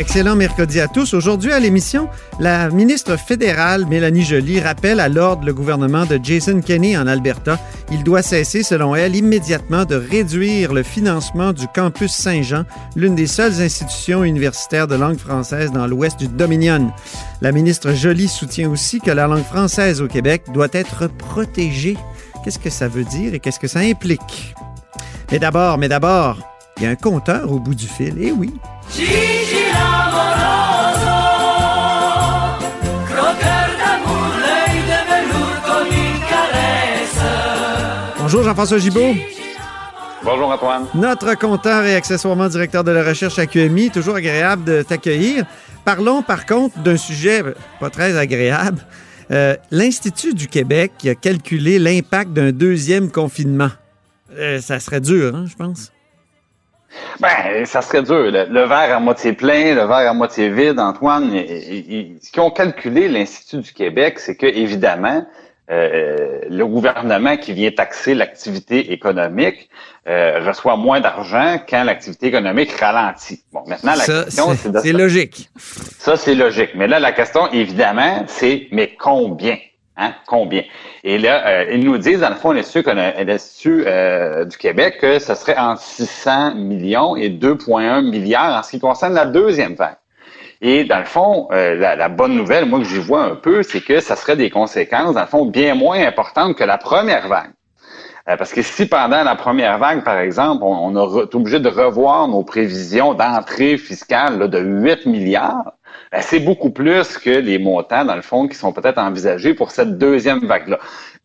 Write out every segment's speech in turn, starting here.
Excellent mercredi à tous. Aujourd'hui à l'émission, la ministre fédérale Mélanie Joly rappelle à l'ordre le gouvernement de Jason Kenney en Alberta. Il doit cesser, selon elle, immédiatement de réduire le financement du campus Saint-Jean, l'une des seules institutions universitaires de langue française dans l'ouest du Dominion. La ministre Joly soutient aussi que la langue française au Québec doit être protégée. Qu'est-ce que ça veut dire et qu'est-ce que ça implique? Mais d'abord, mais d'abord, il y a un compteur au bout du fil. Eh oui. Bonjour Jean-François Gibault. Bonjour Antoine. Notre compteur et accessoirement directeur de la recherche à QMI, toujours agréable de t'accueillir. Parlons par contre d'un sujet pas très agréable. Euh, L'Institut du Québec qui a calculé l'impact d'un deuxième confinement. Euh, ça serait dur, hein, je pense. Ben, ça serait dur. Le, le, verre à moitié plein, le verre à moitié vide, Antoine. Et, et, et, ce qu'ils ont calculé l'Institut du Québec, c'est que évidemment, euh, le gouvernement qui vient taxer l'activité économique euh, reçoit moins d'argent quand l'activité économique ralentit. Bon, maintenant, la ça, question, c'est de... C'est logique. Ça, c'est logique. Mais là, la question, évidemment, c'est mais combien? Hein? Combien? Et là, euh, ils nous disent, dans le fond, l'Institut euh, du Québec, que ce serait entre 600 millions et 2,1 milliards en ce qui concerne la deuxième vague. Et dans le fond, euh, la, la, bonne nouvelle, moi que j'y vois un peu, c'est que ça serait des conséquences, dans le fond, bien moins importantes que la première vague. Euh, parce que si pendant la première vague, par exemple, on, on été obligé de revoir nos prévisions d'entrée fiscale là, de 8 milliards, ben, c'est beaucoup plus que les montants, dans le fond, qui sont peut-être envisagés pour cette deuxième vague-là.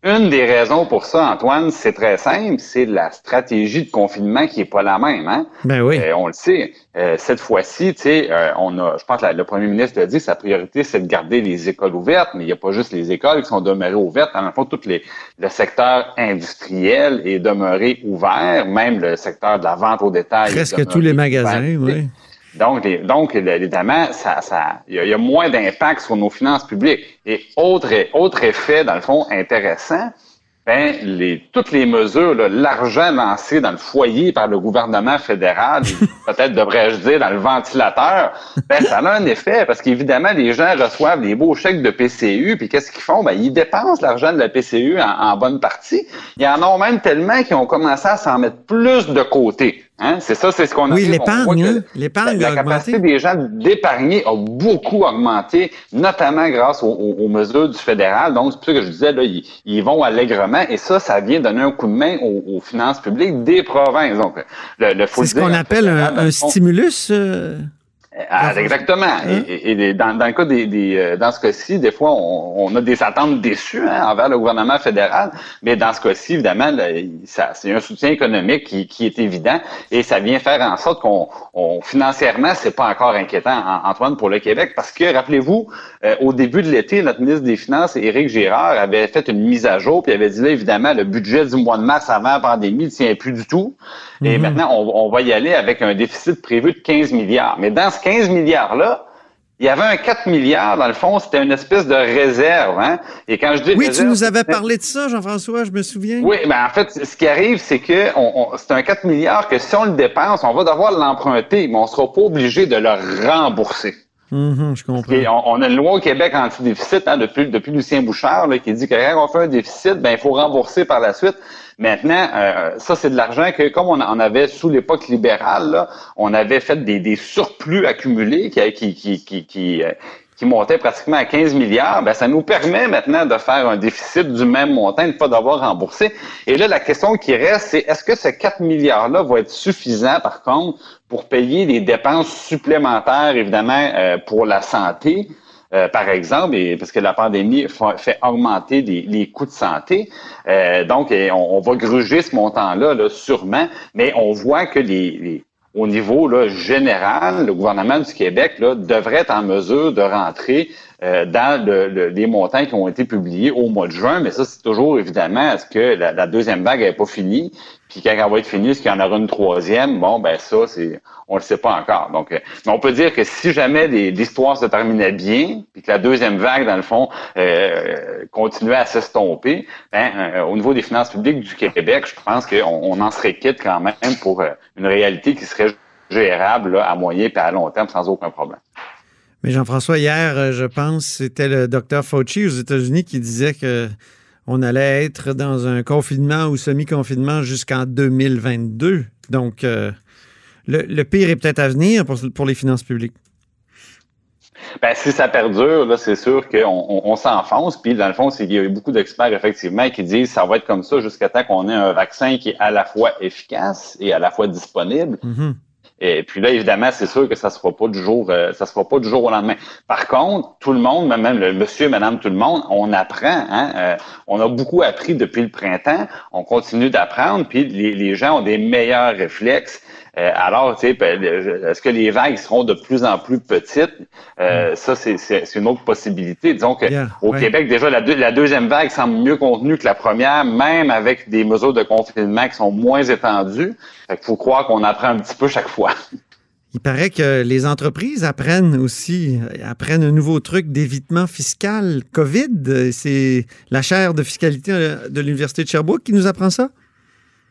Une des raisons pour ça, Antoine, c'est très simple, c'est la stratégie de confinement qui est pas la même. Hein? Ben oui. Euh, on le sait. Euh, cette fois-ci, tu sais, euh, on a, je pense que la, le premier ministre a dit, sa priorité, c'est de garder les écoles ouvertes, mais il n'y a pas juste les écoles qui sont demeurées ouvertes. En fond, tout les, le secteur industriel est demeuré ouvert, même le secteur de la vente au détail. Presque tous les magasins, oui. Donc, les, donc évidemment, ça, ça, il y, y, a moins d'impact sur nos finances publiques. Et autre, autre effet, dans le fond, intéressant, ben, les, toutes les mesures, l'argent lancé dans le foyer par le gouvernement fédéral, peut-être devrais-je dire dans le ventilateur, ben, ça a un effet parce qu'évidemment, les gens reçoivent des beaux chèques de PCU, puis qu'est-ce qu'ils font? Ben, ils dépensent l'argent de la PCU en, en bonne partie. Il y en a même tellement qui ont commencé à s'en mettre plus de côté. Hein? C'est ça, c'est ce qu'on a Oui, l'épargne, hein? l'épargne La, la capacité des gens d'épargner a beaucoup augmenté, notamment grâce aux, aux, aux, mesures du fédéral. Donc, c'est pour ça que je disais, là, ils, ils, vont allègrement. Et ça, ça vient donner un coup de main aux, aux finances publiques des provinces. Donc, le, le C'est ce qu'on appelle un, un stimulus. Euh... Ah, exactement. Hein? Et, et, dans, dans, le cas des, des euh, dans ce cas-ci, des fois, on, on, a des attentes déçues hein, envers le gouvernement fédéral, mais dans ce cas-ci, évidemment, c'est un soutien économique qui, qui, est évident et ça vient faire en sorte qu'on on, financièrement, c'est pas encore inquiétant, Antoine, pour le Québec, parce que rappelez-vous, euh, au début de l'été, notre ministre des Finances, Éric Girard, avait fait une mise à jour, puis avait dit là, évidemment, le budget du mois de mars avant la pandémie ne tient plus du tout. Et mm -hmm. maintenant, on, on va y aller avec un déficit prévu de 15 milliards. Mais dans ce 15 milliards-là, il y avait un 4 milliards, dans le fond, c'était une espèce de réserve. Hein? Et quand je dis Oui, réserve, tu nous avais parlé de ça, Jean-François, je me souviens. Oui, ben en fait, ce qui arrive, c'est que c'est un 4 milliards que si on le dépense, on va devoir l'emprunter, mais on ne sera pas obligé de le rembourser. Mm -hmm, je comprends. Et on, on, a une loi au Québec anti-déficit hein, depuis, depuis Lucien Bouchard là, qui dit que quand on fait un déficit, ben, il faut rembourser par la suite. Maintenant, euh, ça, c'est de l'argent que, comme on en avait sous l'époque libérale, là, on avait fait des, des surplus accumulés qui, qui, qui, qui, qui, euh, pratiquement à 15 milliards, ben, ça nous permet maintenant de faire un déficit du même montant et de ne pas devoir rembourser. Et là, la question qui reste, c'est est-ce que ce 4 milliards-là va être suffisant, par contre, pour payer les dépenses supplémentaires, évidemment, euh, pour la santé? Euh, par exemple, et, parce que la pandémie fait augmenter les, coûts de santé. Euh, donc, on, on, va gruger ce montant-là, là, sûrement, mais on voit que les, les au niveau là, général, le gouvernement du Québec là, devrait être en mesure de rentrer euh, dans les montants qui ont été publiés au mois de juin, mais ça, c'est toujours évidemment, est-ce que la, deuxième vague n'est pas finie? Puis quand elle va être finie, est-ce qu'il y en aura une troisième? Bon, ben ça, c'est on le sait pas encore. Donc, euh, mais on peut dire que si jamais l'histoire se terminait bien, puis que la deuxième vague, dans le fond, euh, continuait à s'estomper, ben, euh, au niveau des finances publiques du Québec, je pense qu'on on en serait quitte quand même pour une réalité qui serait gérable à moyen et à long terme sans aucun problème. Mais Jean-François, hier, je pense, c'était le docteur Fauci aux États-Unis qui disait que on allait être dans un confinement ou semi-confinement jusqu'en 2022. Donc, le, pire est peut-être à venir pour, les finances publiques. Ben, si ça perdure, là, c'est sûr qu'on on, s'enfonce. Puis, dans le fond, qu'il y a eu beaucoup d'experts, effectivement, qui disent que ça va être comme ça jusqu'à temps qu'on ait un vaccin qui est à la fois efficace et à la fois disponible. Mm-hmm. Et puis là, évidemment, c'est sûr que ça se fera pas du jour, euh, ça se fera pas du jour au lendemain. Par contre, tout le monde, même le monsieur, madame, tout le monde, on apprend. Hein, euh, on a beaucoup appris depuis le printemps. On continue d'apprendre. Puis les, les gens ont des meilleurs réflexes. Euh, alors, tu sais, ben, est-ce que les vagues seront de plus en plus petites? Euh, mm. Ça, c'est une autre possibilité. Disons que au Québec, déjà, la, la, deuxième vague semble mieux contenue que la première, même avec des mesures de confinement qui sont moins étendues. Il faut croire qu'on apprend un petit peu chaque fois. Il paraît que les entreprises apprennent aussi, apprennent un nouveau truc d'évitement fiscal COVID. C'est la chaire de fiscalité de l'Université de Sherbrooke qui nous apprend ça?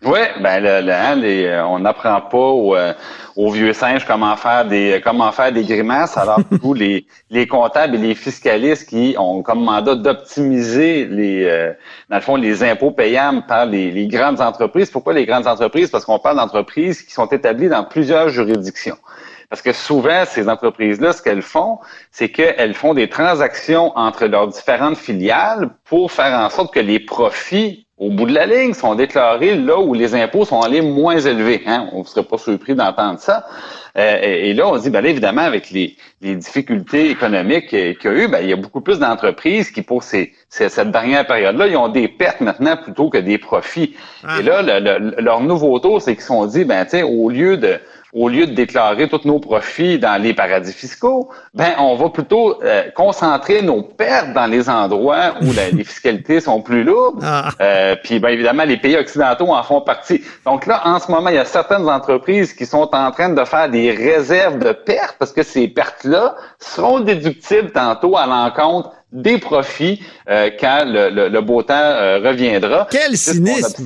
Oui, ben le, hein, euh, on n'apprend pas euh, aux, vieux singes comment faire des comment faire des grimaces. Alors tous les, les comptables et les fiscalistes qui ont comme mandat d'optimiser les euh, dans le fond les impôts payables par les, les grandes entreprises. Pourquoi les grandes entreprises? Parce qu'on parle d'entreprises qui sont établies dans plusieurs juridictions. Parce que souvent, ces entreprises-là, ce qu'elles font, c'est qu'elles font des transactions entre leurs différentes filiales pour faire en sorte que les profits au bout de la ligne, sont déclarés là où les impôts sont allés moins élevés. Hein? On ne serait pas surpris d'entendre ça. Euh, et, là, on dit, ben évidemment, avec les, difficultés économiques qu'il y a eu, ben, il y a beaucoup plus d'entreprises qui, pour ces, cette dernière période-là, ils ont des pertes maintenant plutôt que des profits. Ah. Et là, leur nouveau tour, c'est qu'ils se sont dit, ben, au lieu de au lieu de déclarer tous nos profits dans les paradis fiscaux, ben on va plutôt euh, concentrer nos pertes dans les endroits où les fiscalités sont plus lourdes. Ah. Euh, puis ben évidemment, les pays occidentaux en font partie. Donc là, en ce moment, il y a certaines entreprises qui sont en train de faire des réserves de pertes parce que ces pertes-là seront déductibles tantôt à l'encontre des profits euh, quand le, beau temps reviendra. Quel cynisme!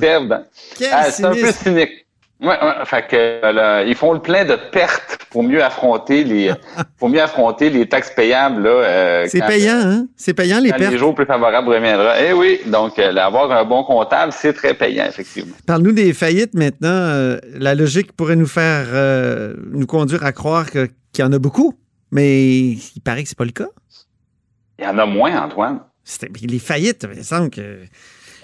Quel ah, C'est un peu cynique. Ouais, ouais, fait que ils font le plein de pertes pour mieux affronter les pour mieux affronter les taxes payables là. Euh, c'est payant, hein? C'est payant les pertes? Les jours plus favorables reviendra. Eh oui, donc euh, avoir un bon comptable, c'est très payant effectivement. Parle-nous des faillites maintenant. Euh, la logique pourrait nous faire nous conduire à croire qu'il y en a beaucoup, mais il paraît que c'est pas le cas. Il y en a moins, Antoine. Les faillites, il me semble que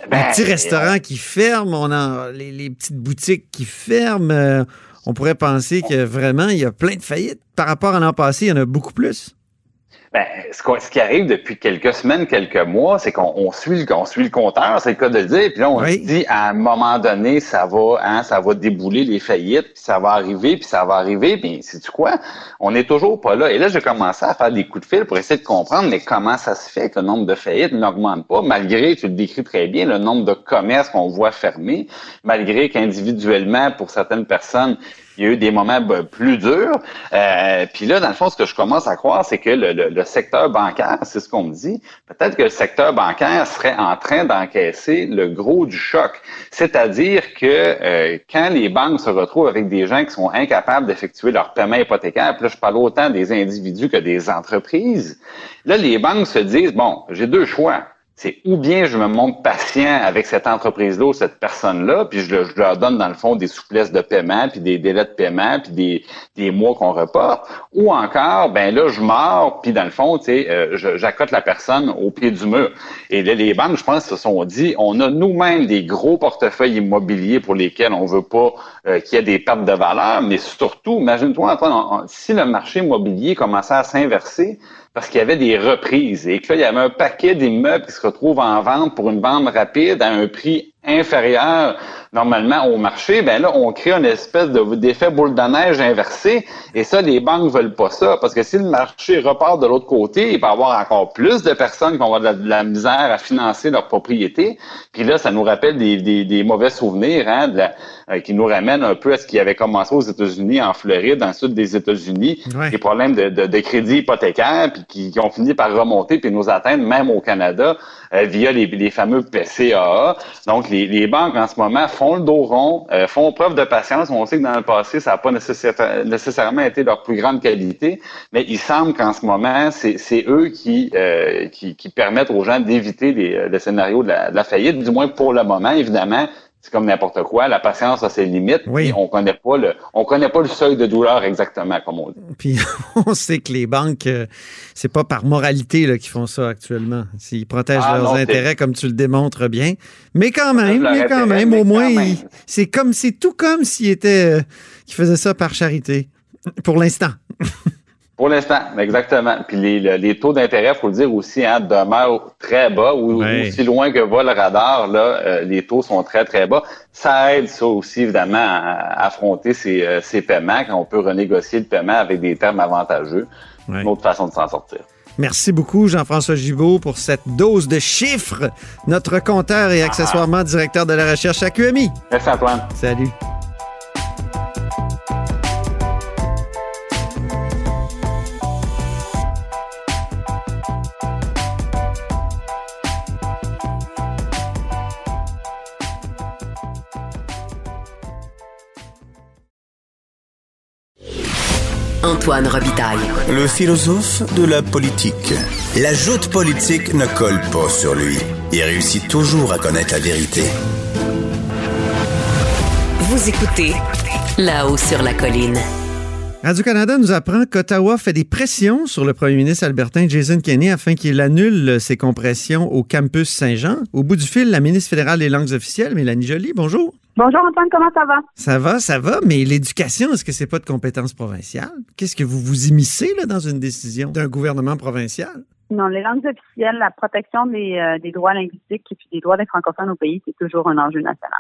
ben, les petits restaurants qui ferment, on a les, petites boutiques qui ferment. Euh, on pourrait penser que vraiment, il y a plein de faillites. Par rapport à l'an passé, il y en a beaucoup plus. Ben, ce, qui arrive depuis quelques semaines, quelques mois, c'est qu'on suit, on suit le compteur, c'est le cas de le dire, puis là, on se dit à un moment donné, ça va, hein, ça va débouler les faillites, puis ça va arriver, puis ça va arriver, puis c'est tu quoi? On n'est toujours pas là. Et là, j'ai commencé à faire des coups de fil pour essayer de comprendre, mais comment ça se fait que le nombre de faillites n'augmente pas, malgré, tu le décris très bien, le nombre de commerces qu'on voit fermés, malgré qu'individuellement, pour certaines personnes, il y a eu des moments ben, plus durs. Euh, puis là, dans le fond, ce que je commence à croire, c'est que le, secteur bancaire, c'est ce qu'on me dit, peut-être que le secteur bancaire serait en train d'encaisser le gros du choc. C'est-à-dire que euh, quand les banques se retrouvent avec des gens qui sont incapables d'effectuer leur paiement hypothécaire, puis là, je parle autant des individus que des entreprises, là, les banques se disent, bon, j'ai deux choix c'est ou bien je me montre patient avec cette entreprise-là ou cette personne-là, puis je, leur donne dans le fond des souplesses de paiement, puis des délais de paiement, puis des, des mois qu'on reporte, ou encore, ben là, je mords, puis dans le fond, tu sais, euh, j'accote la personne au pied du mur. Et là, les banques, je pense, se sont dit, on a nous-mêmes des gros portefeuilles immobiliers pour lesquels on veut pas euh, qu'il y ait des pertes de valeur, mais surtout, imagine-toi, si le marché immobilier commençait à s'inverser, parce qu'il y avait des reprises. Et que là, il y avait un paquet d'immeubles qui se retrouvent en vente pour une vente rapide à un prix inférieur normalement au marché, ben là, on crée une espèce de d'effet boule de neige inversé. Et ça, les banques veulent pas ça. Parce que si le marché repart de l'autre côté, il va y avoir encore plus de personnes qui vont avoir de la, misère à financer leur propriété. Puis là, ça nous rappelle des, des, mauvais souvenirs hein, euh, qui nous ramènent un peu à ce qui avait commencé aux États-Unis, en Floride, dans le sud des États-Unis, des problèmes de, de, de, crédit hypothécaire, puis qui, qui, ont fini par remonter puis nous atteindre même au Canada euh, via les, les, fameux PCAA. Donc, les, les, banques en ce moment font le dos rond, euh, font preuve de patience. On sait que dans le passé, ça n'a pas nécessairement été leur plus grande qualité, mais il semble qu'en ce moment, c'est eux qui, euh, qui, qui, permettent aux gens d'éviter le scénario de la faillite, du moins pour le moment, évidemment c'est comme n'importe quoi. La patience a ses limites. Oui. on connaît pas le, on connaît pas le seuil de douleur exactement comme on dit. Puis on sait que les banques, euh, c'est pas par moralité qu'ils font ça actuellement. S'ils protègent ah, leurs intérêts comme tu le démontres bien, mais quand même, mais quand même, au moins, c'est comme, c'est tout comme s'ils étaient, euh, qu'ils faisaient ça par charité, pour l'instant. Pour l'instant, exactement. Puis les, les taux d'intérêt, faut le dire aussi, hein, demeurent très bas ou aussi loin que va le radar, là, euh, les taux sont très, très bas. Ça aide ça aussi, évidemment, à, affronter ces, euh, ces paiements quand on peut renégocier le paiement avec des termes avantageux. Une autre façon de s'en sortir. Merci beaucoup, Jean-François Gibault, pour cette dose de chiffres. Notre compteur et accessoirement directeur de la recherche à QMI. Merci, Antoine. Salut. Antoine Robitaille. Le philosophe de la politique. La joute politique ne colle pas sur lui. Il réussit toujours à connaître la vérité. Vous écoutez là-haut sur la colline. Radio-Canada nous apprend qu'Ottawa fait des pressions sur le premier ministre albertain Jason Kenney afin qu'il annule ses compressions au campus Saint-Jean. Au bout du fil, la ministre fédérale des langues officielles, Mélanie Joly, bonjour. Bonjour Antoine, comment ça va? Ça va, ça va, mais l'éducation, est-ce que c'est pas de compétence provinciale? Qu'est-ce que vous vous immiscez là, dans une décision d'un gouvernement provincial? Non, les langues officielles, la protection des, euh, des droits linguistiques et puis des droits des francophones au pays, c'est toujours un enjeu national.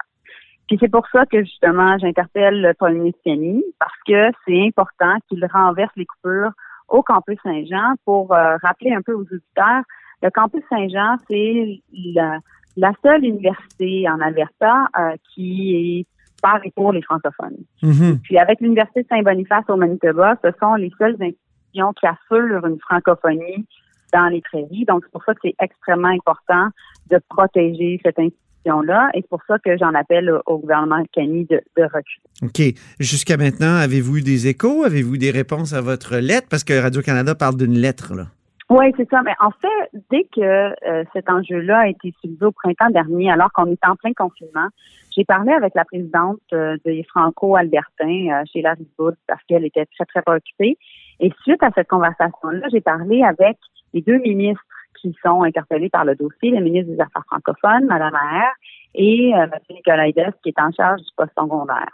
Puis c'est pour ça que justement j'interpelle le premier ministre parce que c'est important qu'il renverse les coupures au campus Saint-Jean pour euh, rappeler un peu aux auditeurs. Le campus Saint-Jean, c'est la, la seule université en Alberta euh, qui est par et pour les francophones. Mm-hmm. Puis avec l'Université de Saint-Boniface au Manitoba, ce sont les seules institutions qui assurent une francophonie dans les prairies. Donc, c'est pour ça que c'est extrêmement important de protéger cette institution-là. Et c'est pour ça que j'en appelle au gouvernement Cani de, de reculer. OK. Jusqu'à maintenant, avez-vous eu des échos? Avez-vous des réponses à votre lettre? Parce que Radio-Canada parle d'une lettre, là. Oui, c'est ça. Mais en fait, dès que euh, cet enjeu-là a été soulevé au printemps dernier, alors qu'on était en plein confinement, j'ai parlé avec la présidente euh, des Franco-Albertains, euh, Sheila Riboud, parce qu'elle était très, très préoccupée. Et suite à cette conversation-là, j'ai parlé avec les deux ministres qui sont interpellés par le dossier, le ministre des Affaires francophones, Mme Maher, et euh, M. Nicolaides, qui est en charge du poste secondaire.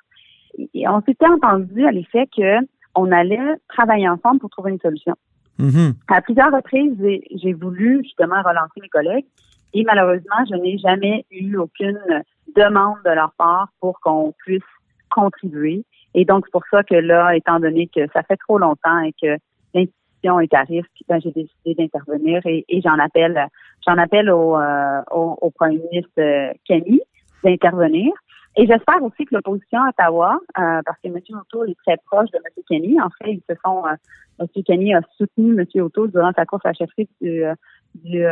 Et on s'était entendu à l'effet qu'on allait travailler ensemble pour trouver une solution. Mm-hmm. À plusieurs reprises, j'ai voulu justement relancer mes collègues et malheureusement, je n'ai jamais eu aucune demande de leur part pour qu'on puisse contribuer. Et donc, c'est pour ça que là, étant donné que ça fait trop longtemps et que l'institution est à risque, ben, j'ai décidé d'intervenir et, j'en appelle, j'en appelle au, euh, au, premier ministre euh, Camille d'intervenir. Et j'espère aussi que l'opposition à Ottawa, euh, parce que M. O'Toole est très proche de M. Kenny, en fait, ils se sont, euh, M. Kenny a soutenu M. O'Toole durant sa course à chefferie du, euh, du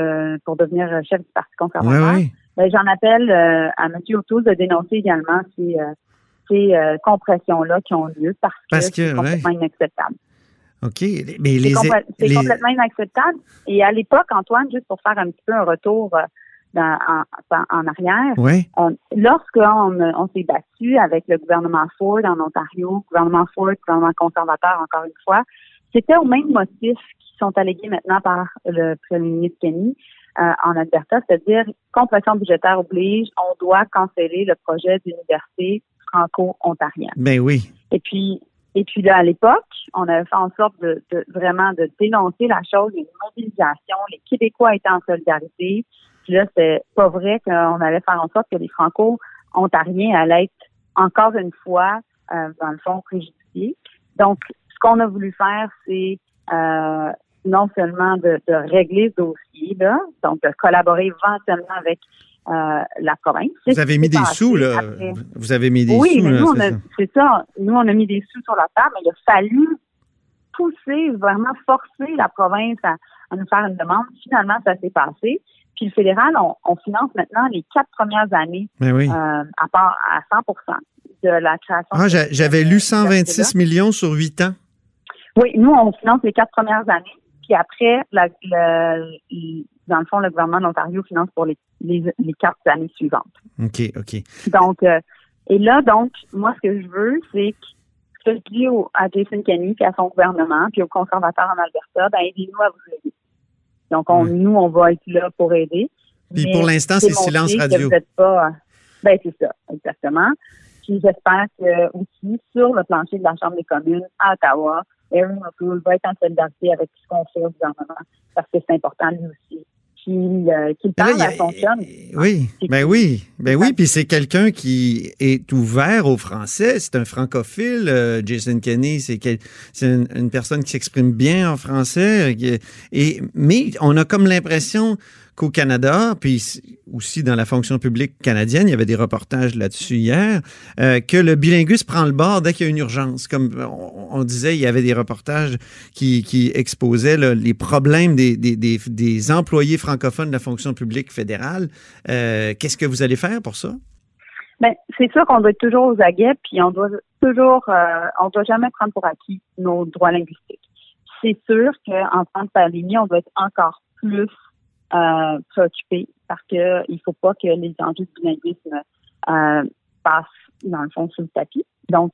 pour devenir chef du Parti conservateur. Ben, j'en appelle à M. O'Toole de dénoncer également ces, ces compressions-là qui ont lieu parce, que, c'est complètement inacceptable. OK. Mais les, c'est complètement inacceptable. Et à l'époque, Antoine, juste pour faire un petit peu un retour en, en, arrière. Oui. Lorsqu'on on, s'est battu avec le gouvernement Ford en Ontario, gouvernement Ford, gouvernement conservateur encore une fois, c'était au même motif qui sont allégués maintenant par le premier ministre Kenny euh, en Alberta, c'est-à-dire compression budgétaire oblige, on doit canceller le projet d'université franco-ontarienne. Ben oui. Et puis, et puis là, à l'époque, on avait fait en sorte de, de vraiment de dénoncer la chose, une mobilisation. Les Québécois étaient en solidarité là, c'est pas vrai qu'on allait faire en sorte que les Franco ontariens allaient être encore une fois, euh, dans le fond, préjudiciés. Donc, ce qu'on a voulu faire, c'est euh, non seulement de, de, régler ce dossier, là, donc de collaborer éventuellement avec euh, la province. Vous avez mis des sous, là. Vous avez mis des oui, sous, mais nous, c'est ça. Nous, on a mis des sous sur la table, mais il a fallu pousser, vraiment forcer la province à, à nous faire une demande. Finalement, ça s'est passé. Puis le fédéral, on, on, finance maintenant les quatre premières années ben oui. euh, à part à 100% de la création. Ah, j'avais lu 126 millions sur huit ans. Oui, nous, on finance les quatre premières années. Puis après, la, le, dans le fond, le gouvernement de l'Ontario finance pour les, les, les, quatre années suivantes. OK, OK. Donc, euh, et là, donc, moi, ce que je veux, c'est que ce que je dis au, à Jason Kenney, puis à son gouvernement, puis aux conservateurs en Alberta, ben, aidez-nous à vous aider. Donc, on, nous, on va être là pour aider. Puis pour l'instant, c'est silence radio. Pas, ben, c'est ça, exactement. Puis j'espère que aussi, sur le plancher de la Chambre des communes à Ottawa, Erin O'Toole va être en solidarité avec ce qu'on fait au gouvernement, parce que c'est important lui aussi qu'il euh, qu parle à son chum. Oui, ben oui, ben oui, puis c'est quelqu'un qui est ouvert au français, c'est un francophile. Euh, Jason Kenney, c'est une, une, personne qui s'exprime bien en français. Et mais on a comme l'impression qu'au Canada, puis aussi dans la fonction publique canadienne, il y avait des reportages là-dessus hier, euh, que le bilinguisme prend le bord dès qu'il y a une urgence. Comme on, disait, il y avait des reportages qui, exposaient les problèmes des, employés francophones de la fonction publique fédérale. Euh, Qu'est-ce que vous allez faire pour ça? Ben, c'est sûr qu'on doit être toujours aux aguets, puis on doit toujours, euh, on doit jamais prendre pour acquis nos droits linguistiques. C'est sûr qu'en temps de pandémie, on doit être encore plus euh, préoccupés parce que il faut pas que les enjeux du bilinguisme euh, passent dans le fond sous le tapis. Donc,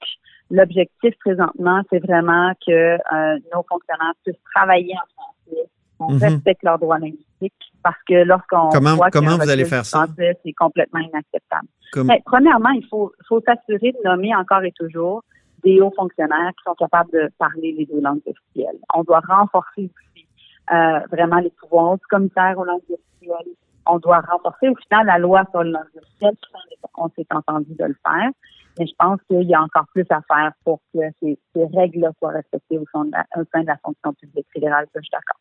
l'objectif présentement, c'est vraiment que euh, nos fonctionnaires puissent travailler en français, qu'on mm -hmm. respecte leurs droits linguistiques, parce que lorsqu'on comment voit comment vous allez faire ça? c'est complètement inacceptable. Comme... Mais, premièrement, il faut faut s'assurer de nommer encore et toujours des hauts fonctionnaires qui sont capables de parler les deux langues officielles. On doit renforcer aussi euh, vraiment les pouvoirs du commissaire aux langues officielles. On doit renforcer au final la loi sur les langues officielles. On s'est entendu de le faire. Mais je pense qu'il y a encore plus à faire pour que ces, règles-là soient respectées au sein, de la, fonction publique fédérale. Je suis d'accord.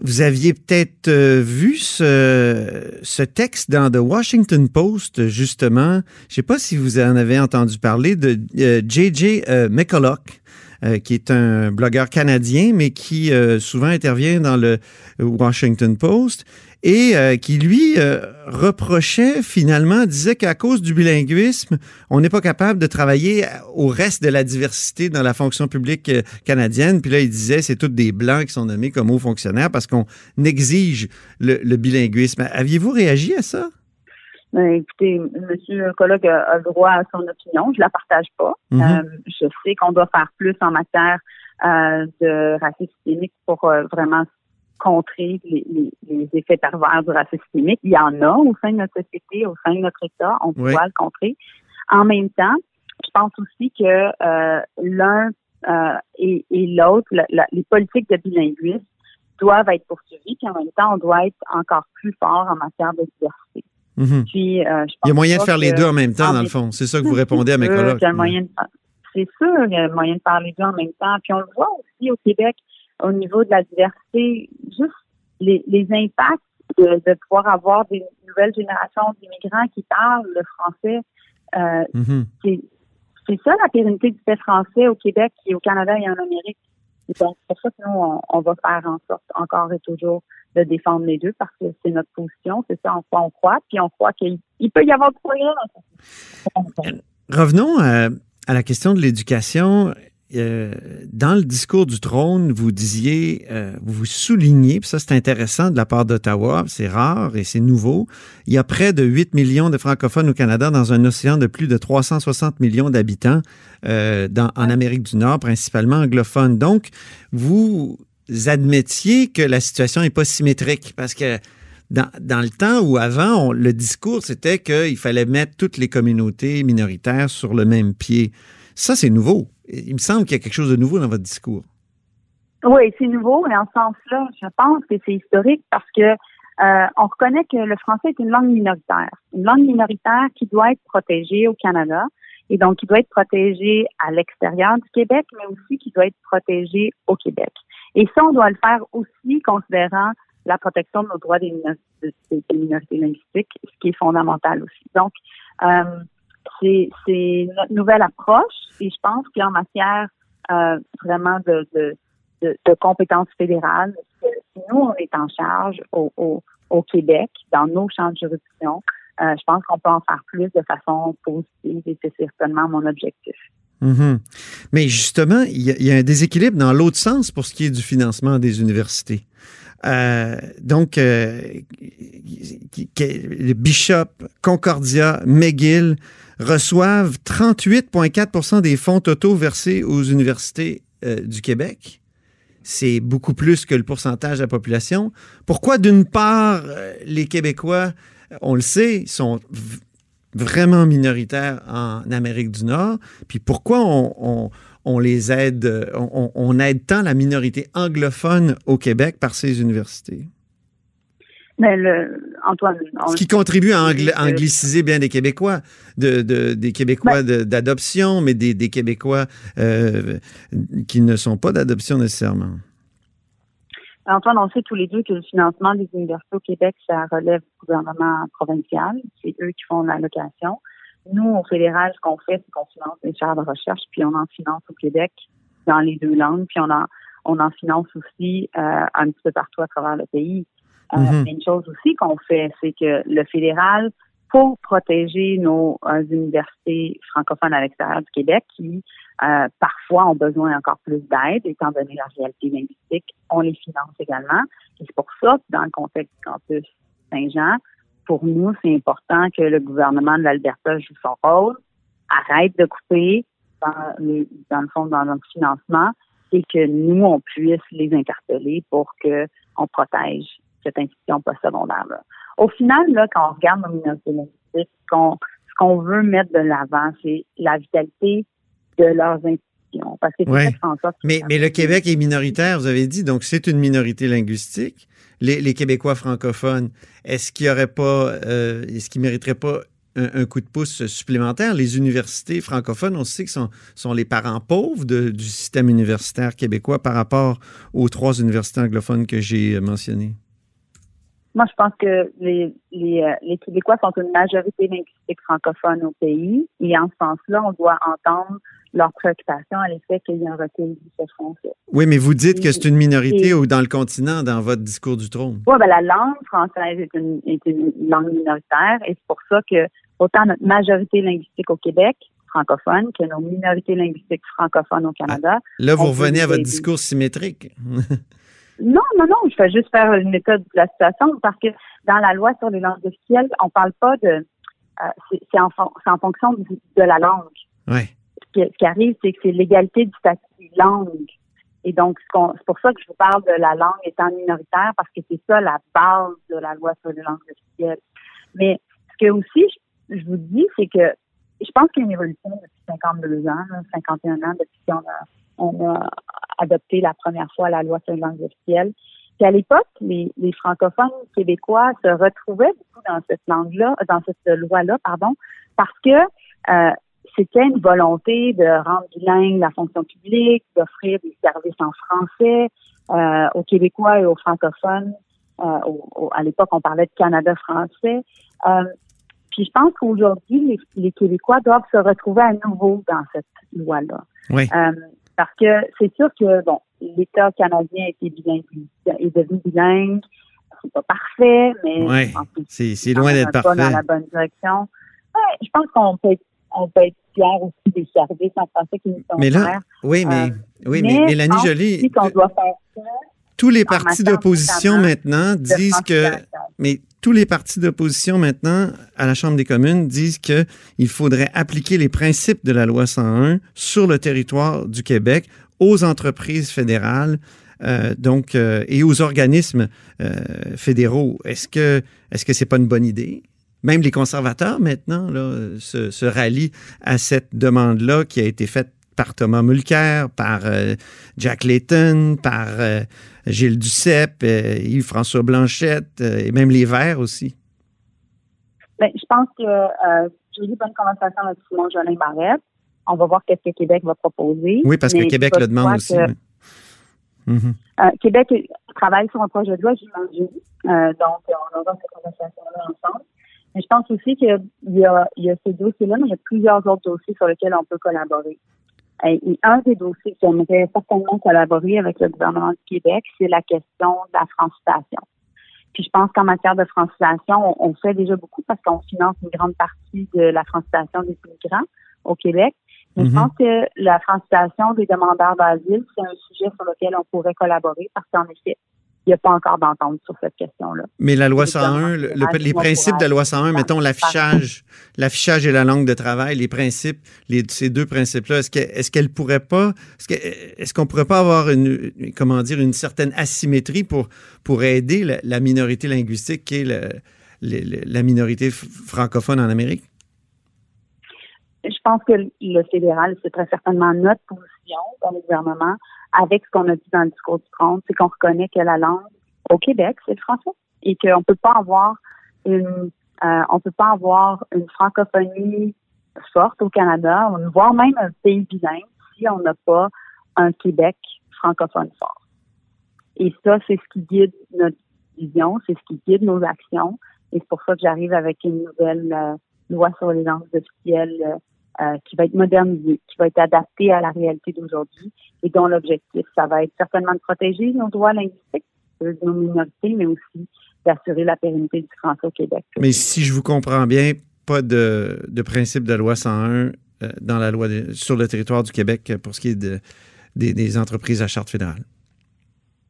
Vous aviez peut-être euh, vu ce, texte dans The Washington Post, justement. Je ne sais pas si vous en avez entendu parler de euh, J.J. Euh, McCulloch. Euh, qui est un blogueur canadien, mais qui euh, souvent intervient dans le Washington Post et euh, qui, lui, reprochait finalement, disait qu'à cause du bilinguisme, on n'est pas capable de travailler au reste de la diversité dans la fonction publique canadienne. Puis là, il disait, c'est tous des Blancs qui sont nommés comme hauts fonctionnaires parce qu'on exige le bilinguisme. Aviez-vous réagi à ça? Ben, écoutez, Monsieur Colloque a, a, le droit à son opinion. Je la partage pas. Mm -hmm. euh, je sais qu'on doit faire plus en matière euh, de racisme systémique pour euh, vraiment contrer les, les, les, effets pervers du racisme systémique. Il y en a au sein de notre société, au sein de notre État. On oui. doit le contrer. En même temps, je pense aussi que euh, l'un euh, et, et l'autre, les politiques de bilinguisme doivent être poursuivies, puis en même temps, on doit être encore plus fort en matière de diversité. Mm -hmm. Puis, euh, il y a moyen de faire les deux en même temps, dans le fond. C'est ça que vous répondez à mes collègues. C'est sûr, il y a moyen de faire les deux en même temps. Puis on le voit aussi au Québec, au niveau de la diversité, juste les, les impacts de, de pouvoir avoir des nouvelles générations d'immigrants qui parlent le français. Euh, mm -hmm. C'est ça la pérennité du fait français au Québec et au Canada et en Amérique. C'est pour ça que nous, on, on, va faire en sorte encore et toujours de défendre les deux parce que c'est notre position, c'est ça en quoi on croit, puis on croit qu'il peut y avoir de progrès ça. Revenons à, à, la question de l'éducation. Euh, dans le discours du trône, vous disiez, euh, vous soulignez, puis ça c'est intéressant de la part d'Ottawa, c'est rare et c'est nouveau, il y a près de 8 millions de francophones au Canada dans un océan de plus de 360 millions d'habitants euh, en Amérique du Nord, principalement anglophone. Donc, vous admettiez que la situation n'est pas symétrique parce que dans, le temps ou avant, le discours, c'était qu'il fallait mettre toutes les communautés minoritaires sur le même pied. Ça, c'est nouveau. Il me semble qu'il y a quelque chose de nouveau dans votre discours. Oui, c'est nouveau, mais en ce sens-là, je pense que c'est historique parce que Euh, on reconnaît que le français est une langue minoritaire, une langue minoritaire qui doit être protégée au Canada et donc qui doit être protégée à l'extérieur du Québec, mais aussi qui doit être protégée au Québec. Et ça, on doit le faire aussi considérant la protection de nos droits des minorités, linguistiques, ce qui est fondamental aussi. Donc, euh, c'est notre nouvelle approche et je pense qu'en matière euh, vraiment de, de, de, de, compétences fédérales, nous, on est en charge au, au, au Québec, dans nos champs de juridiction, euh, je pense qu'on peut en faire plus de façon positive et c'est certainement mon objectif. Mm-hmm. Mais justement, il y, y, a un déséquilibre dans l'autre sens pour ce qui est du financement des universités. Euh, donc, euh, Bishop, Concordia, McGill reçoivent 38,4% des fonds totaux versés aux universités euh, du Québec. C'est beaucoup plus que le pourcentage de la population. Pourquoi, d'une part, euh, les Québécois, on le sait, sont vraiment minoritaires en Amérique du Nord, puis pourquoi on, on on les aide, on, aide tant la minorité anglophone au Québec par ces universités? Mais le, Antoine. Ce qui contribue à angliciser bien des Québécois, de, des Québécois ben d'adoption, mais des, Québécois euh, qui ne sont pas d'adoption nécessairement. Antoine, on sait tous les deux que le financement des universités au Québec, ça relève du gouvernement provincial. C'est eux qui font l'allocation. Nous, au fédéral, ce qu'on fait, c'est qu'on finance des chaires de recherche, puis on en finance au Québec dans les deux langues, puis on en, on en finance aussi euh, un petit peu partout à travers le pays. Euh, mm-hmm. Une chose aussi qu'on fait, c'est que le fédéral, pour protéger nos euh, universités francophones à l'extérieur du Québec, qui euh, parfois ont besoin encore plus d'aide, étant donné la réalité linguistique, on les finance également. Et c'est pour ça que dans le contexte du campus Saint-Jean, pour nous, c'est important que le gouvernement de l'Alberta joue son rôle, arrête de couper dans, le fond dans notre financement et que nous, on puisse les interpeller pour qu'on protège cette institution postsecondaire. Au final, là, quand on regarde nos minorités linguistiques, ce qu'on veut mettre de l'avant, c'est la vitalité de leurs institutions. Parce que mais, mais le Québec est minoritaire, vous avez dit, donc c'est une minorité linguistique les, Québécois francophones, est-ce qu'il y aurait pas, euh, est-ce qu'ils mériteraient pas un, coup de pouce supplémentaire? Les universités francophones, on sait que sont, sont les parents pauvres du système universitaire québécois par rapport aux trois universités anglophones que j'ai mentionnées. Moi, je pense que les, les, euh, les, Québécois sont une majorité linguistique francophone au pays. Et en ce sens-là, on doit entendre leurs préoccupations à l'effet qu'il y a un recul du français. Oui, mais vous dites que c'est une minorité ou dans le continent, dans votre discours du trône. Oui, ben, la langue française est une, est une langue minoritaire et c'est pour ça que autant notre majorité linguistique au Québec, francophone, que nos minorités linguistiques francophones au Canada. Ah, là, vous revenez à votre discours symétrique. Non, non, non, je fais juste faire une méthode de la situation parce que dans la loi sur les langues officielles, on parle pas de. Euh, c'est en, en, fonction de, la langue. Ouais. Ce, qui, arrive, c'est que c'est l'égalité du statut langue. Et donc, c'est pour ça que je vous parle de la langue étant minoritaire parce que c'est ça la base de la loi sur les langues officielles. Mais ce que aussi, je, vous dis, c'est que je pense qu'il y a une évolution depuis 52 ans, 51 ans depuis qu'on a on a adopté la première fois la loi sur les langues officielles. Puis à l'époque, les, francophones québécois se retrouvaient beaucoup dans cette langue-là, dans cette loi-là, pardon, parce que euh, c'était une volonté de rendre bilingue la fonction publique, d'offrir des services en français euh, aux Québécois et aux francophones. Euh, à l'époque, on parlait de Canada français. Puis je pense qu'aujourd'hui, les, les, Québécois doivent se retrouver à nouveau dans cette loi-là. Oui. Parce que c'est sûr que, bon, l'État canadien est devenu bilingue. C'est pas parfait, mais c'est loin d'être parfait. dans la bonne direction. je pense qu'on peut, on peut être fier aussi des services en français qui nous sont mais là, Oui, mais, euh, oui, mais, Mélanie Jolie. tous les partis d'opposition maintenant disent que. Mais tous les partis d'opposition maintenant à la Chambre des communes disent qu'il faudrait appliquer les principes de la loi 101 sur le territoire du Québec aux entreprises fédérales. Euh, donc, euh, et aux organismes euh, fédéraux. Est-ce que est-ce que c'est pas une bonne idée? Même les conservateurs maintenant là, se, se rallient à cette demande-là qui a été faite par Thomas Mulcair, par euh, Jack Layton, par euh, Gilles Duceppe, euh, Yves-François Blanchette et même les Verts aussi? Bien, je pense que j'ai eu une bonne conversation avec Simon Jolin Barrette. On va voir qu'est-ce que Québec va proposer. Oui, parce que Québec le demande aussi. Que, mm-hmm. Québec travaille sur un projet de loi, j'imagine. donc, on aura cette conversation-là ensemble. Mais je pense aussi qu'il y y a ces dossiers-là, mais il y a plusieurs autres dossiers sur lesquels on peut collaborer. Et un des dossiers qui aimerait certainement collaborer avec le gouvernement du Québec, c'est la question de la francisation. Puis je pense qu'en matière de francisation, on, fait déjà beaucoup parce qu'on finance une grande partie de la francisation des immigrants au Québec. Mais je mhm. pense que la francisation des demandeurs d'asile, c'est un sujet sur lequel on pourrait collaborer parce qu'en effet, il n'y a pas encore d'entente sur cette question-là. Mais la loi 101, les principes de la loi 101, mettons l'affichage, l'affichage et la langue de travail, les principes, les, ces deux principes-là, est-ce qu'elles est qu'elle pourraient pas, est-ce qu'on pourrait pas avoir une, comment dire, une certaine asymétrie pour, pour aider la, minorité linguistique qui est le, la minorité francophone en Amérique? Je pense que le fédéral, c'est très certainement notre position dans le gouvernement avec ce qu'on a dit dans le discours du trône, c'est qu'on reconnaît que la langue au Québec, c'est le français et qu'on peut pas avoir une euh, on peut pas avoir une francophonie forte au Canada, voire même un pays bilingue si on n'a pas un Québec francophone fort. Et ça, c'est ce qui guide notre vision, c'est ce qui guide nos actions. Et c'est pour ça que j'arrive avec une nouvelle euh, loi sur les langues officielles euh, euh, qui va être modernisé, qui va être adapté à la réalité d'aujourd'hui et dont l'objectif, ça va être certainement de protéger nos droits linguistiques nos minorités, mais aussi d'assurer la pérennité du français au Québec. Mais si je vous comprends bien, pas de, de principe de loi 101 euh, dans la loi sur le territoire du Québec pour ce qui est de, des entreprises à charte fédérale.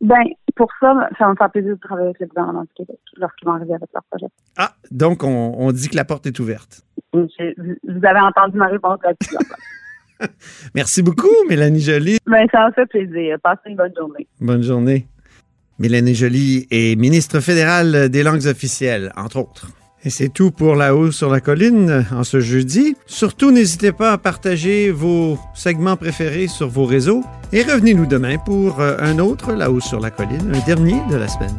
Ben, pour ça, ça va me faire plaisir de travailler avec le gouvernement du Québec lorsqu'ils vont arriver avec leur projet. Ah, donc on, dit que la porte est ouverte. vous avez entendu ma réponse là-dessus. Merci beaucoup, Mélanie Joly. Ben, ça m'a fait plaisir. Passez une bonne journée. Bonne journée. Mélanie Joly est ministre fédérale des langues officielles, entre autres. Et c'est tout pour La Hausse sur la Colline en ce jeudi. Surtout, n'hésitez pas à partager vos segments préférés sur vos réseaux et revenez-nous demain pour euh, un autre La Hausse sur la Colline, un dernier de la semaine.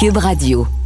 Cube Radio.